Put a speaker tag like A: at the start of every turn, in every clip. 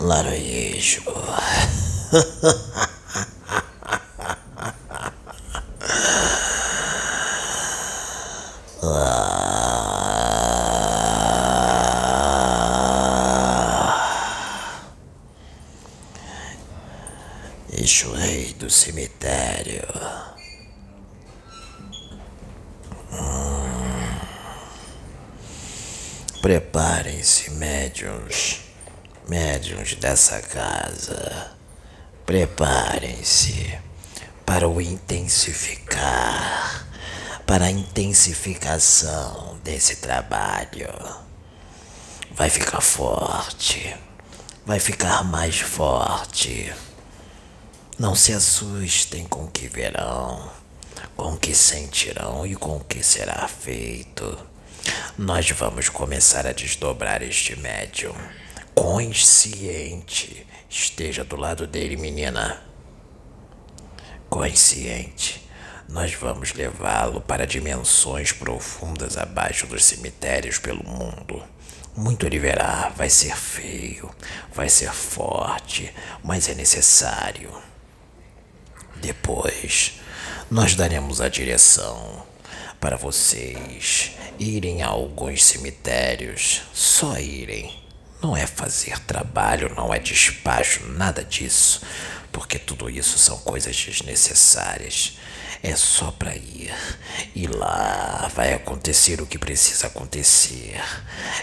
A: Laranjejo. Eixo rei do cemitério. Preparem-se, médiums, médiums dessa casa. Preparem-se para o intensificar, para a intensificação desse trabalho. Vai ficar forte, vai ficar mais forte. Não se assustem com o que verão, com o que sentirão e com o que será feito. Nós vamos começar a desdobrar este médium. Consciente. Esteja do lado dele, menina. Consciente. Nós vamos levá-lo para dimensões profundas abaixo dos cemitérios pelo mundo. Muito verá, vai ser feio, vai ser forte, mas é necessário. Depois, nós daremos a direção para vocês irem a alguns cemitérios, só irem. Não é fazer trabalho, não é despacho, nada disso, porque tudo isso são coisas desnecessárias. É só para ir. E lá vai acontecer o que precisa acontecer.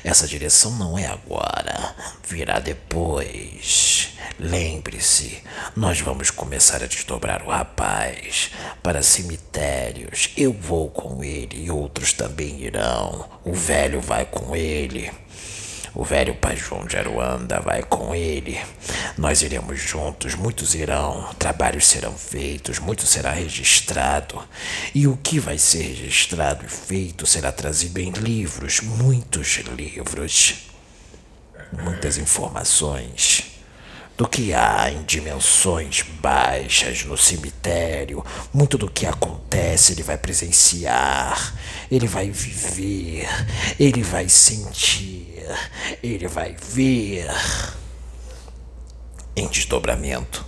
A: Essa direção não é agora, virá depois. Lembre-se, nós vamos começar a desdobrar o rapaz para cemitérios. Eu vou com ele e outros também irão. O velho vai com ele. O velho João de Aruanda vai com ele. Nós iremos juntos, muitos irão, trabalhos serão feitos, muito será registrado. E o que vai ser registrado e feito será trazido em livros, muitos livros, muitas informações do que há em dimensões baixas no cemitério, muito do que acontece ele vai presenciar, ele vai viver, ele vai sentir, ele vai ver em desdobramento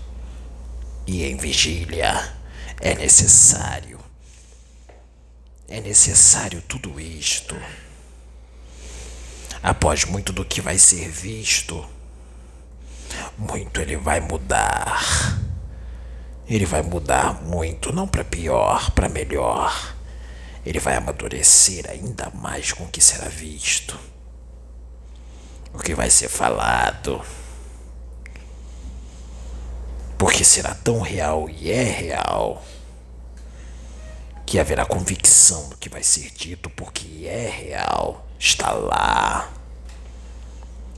A: e em vigília. É necessário, é necessário tudo isto. Após muito do que vai ser visto, muito ele vai mudar. Ele vai mudar muito, não para pior, para melhor. Ele vai amadurecer ainda mais com o que será visto, o que vai ser falado. Porque será tão real e é real que haverá convicção do que vai ser dito, porque é real, está lá.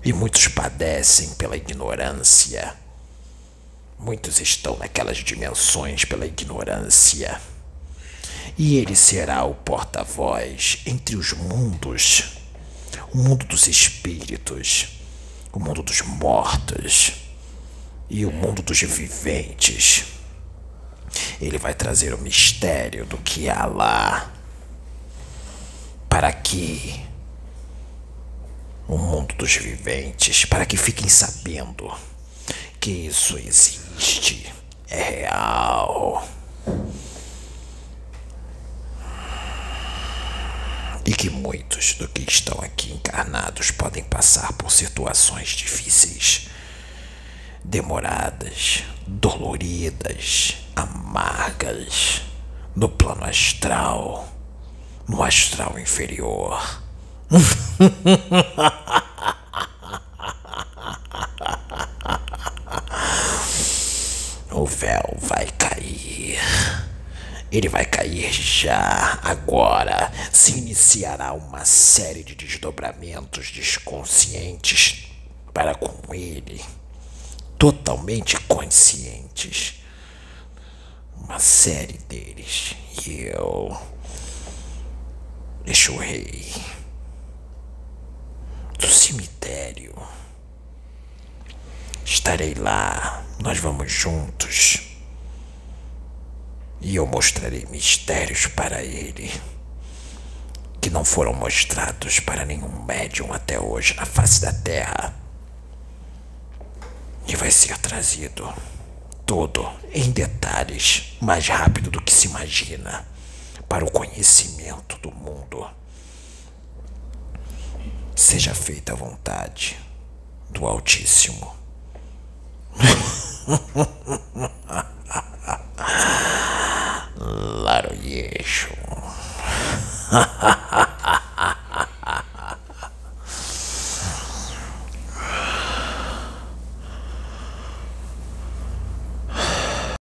A: E muitos padecem pela ignorância. Muitos estão naquelas dimensões pela ignorância. E ele será o porta-voz entre os mundos o mundo dos espíritos, o mundo dos mortos e o mundo dos viventes. Ele vai trazer o mistério do que há lá para que o mundo dos viventes, para que fiquem sabendo que isso existe, é real. E que muitos do que estão aqui encarnados podem passar por situações difíceis, demoradas, doloridas, amargas, no plano astral, no astral inferior o véu vai cair. Ele vai cair já, agora. Se iniciará uma série de desdobramentos desconscientes para com ele, totalmente conscientes. Uma série deles. E eu. Deixa o rei cemitério. Estarei lá, nós vamos juntos. E eu mostrarei mistérios para ele que não foram mostrados para nenhum médium até hoje na face da terra. trazido. Tudo em detalhes, mais rápido do que se imagina, para o conhecimento do mundo. Seja feita a vontade do Altíssimo. Laroyeixo.